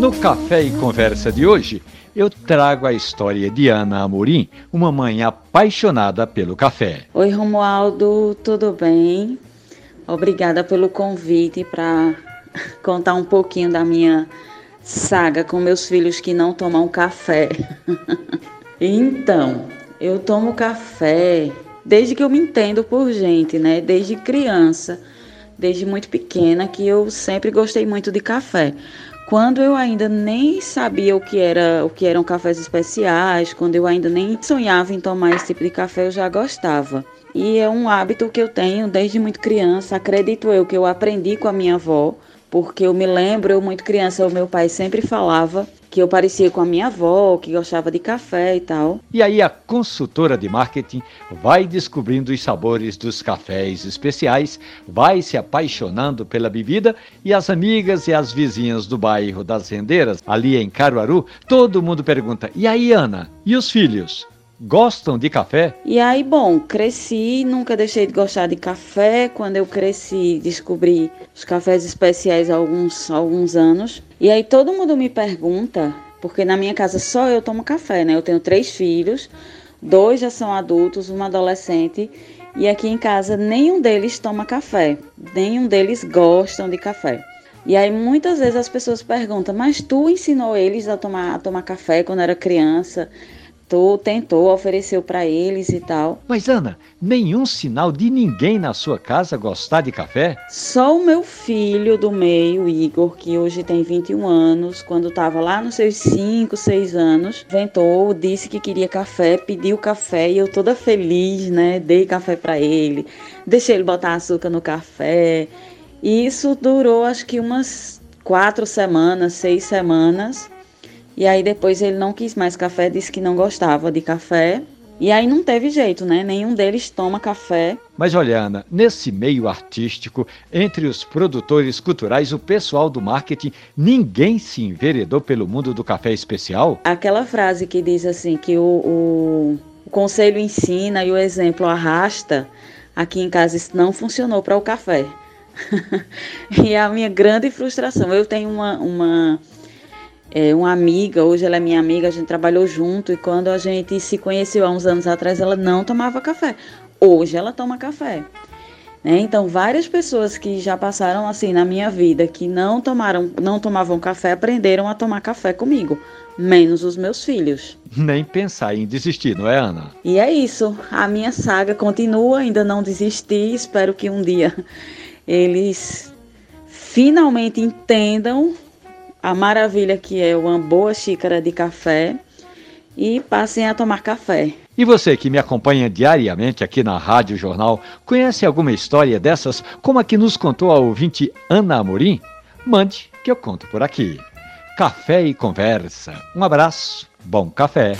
No Café e Conversa de hoje, eu trago a história de Ana Amorim, uma mãe apaixonada pelo café. Oi, Romualdo, tudo bem? Obrigada pelo convite para contar um pouquinho da minha saga com meus filhos que não tomam café. então, eu tomo café desde que eu me entendo por gente, né? Desde criança, desde muito pequena, que eu sempre gostei muito de café quando eu ainda nem sabia o que era, o que eram cafés especiais, quando eu ainda nem sonhava em tomar esse tipo de café, eu já gostava. E é um hábito que eu tenho desde muito criança, acredito eu que eu aprendi com a minha avó, porque eu me lembro, eu muito criança, o meu pai sempre falava que eu parecia com a minha avó, que gostava de café e tal. E aí a consultora de marketing vai descobrindo os sabores dos cafés especiais, vai se apaixonando pela bebida e as amigas e as vizinhas do bairro das Rendeiras, ali em Caruaru, todo mundo pergunta: "E aí, Ana? E os filhos?" Gostam de café? E aí, bom, cresci, nunca deixei de gostar de café. Quando eu cresci, descobri os cafés especiais há alguns, alguns anos. E aí todo mundo me pergunta, porque na minha casa só eu tomo café, né? Eu tenho três filhos, dois já são adultos, uma adolescente. E aqui em casa nenhum deles toma café, nenhum deles gostam de café. E aí muitas vezes as pessoas perguntam, mas tu ensinou eles a tomar, a tomar café quando era criança? Tentou, tentou, ofereceu para eles e tal. Mas Ana, nenhum sinal de ninguém na sua casa gostar de café? Só o meu filho do meio, Igor, que hoje tem 21 anos, quando estava lá nos seus 5, 6 anos, ventou, disse que queria café, pediu café e eu toda feliz, né? Dei café para ele, deixei ele botar açúcar no café. E isso durou acho que umas quatro semanas, seis semanas. E aí depois ele não quis mais café, disse que não gostava de café. E aí não teve jeito, né? Nenhum deles toma café. Mas olha, Ana, nesse meio artístico, entre os produtores culturais, o pessoal do marketing, ninguém se enveredou pelo mundo do café especial? Aquela frase que diz assim que o, o, o conselho ensina e o exemplo arrasta, aqui em casa isso não funcionou para o café. e é a minha grande frustração. Eu tenho uma, uma é, uma amiga, hoje ela é minha amiga, a gente trabalhou junto e quando a gente se conheceu há uns anos atrás, ela não tomava café. Hoje ela toma café. Né? Então, várias pessoas que já passaram assim na minha vida, que não tomaram, não tomavam café, aprenderam a tomar café comigo, menos os meus filhos. Nem pensar em desistir, não é, Ana? E é isso. A minha saga continua, ainda não desisti. Espero que um dia eles finalmente entendam a maravilha que é uma boa xícara de café e passem a tomar café. E você que me acompanha diariamente aqui na Rádio Jornal, conhece alguma história dessas como a que nos contou a ouvinte Ana Amorim? Mande que eu conto por aqui. Café e conversa. Um abraço, bom café.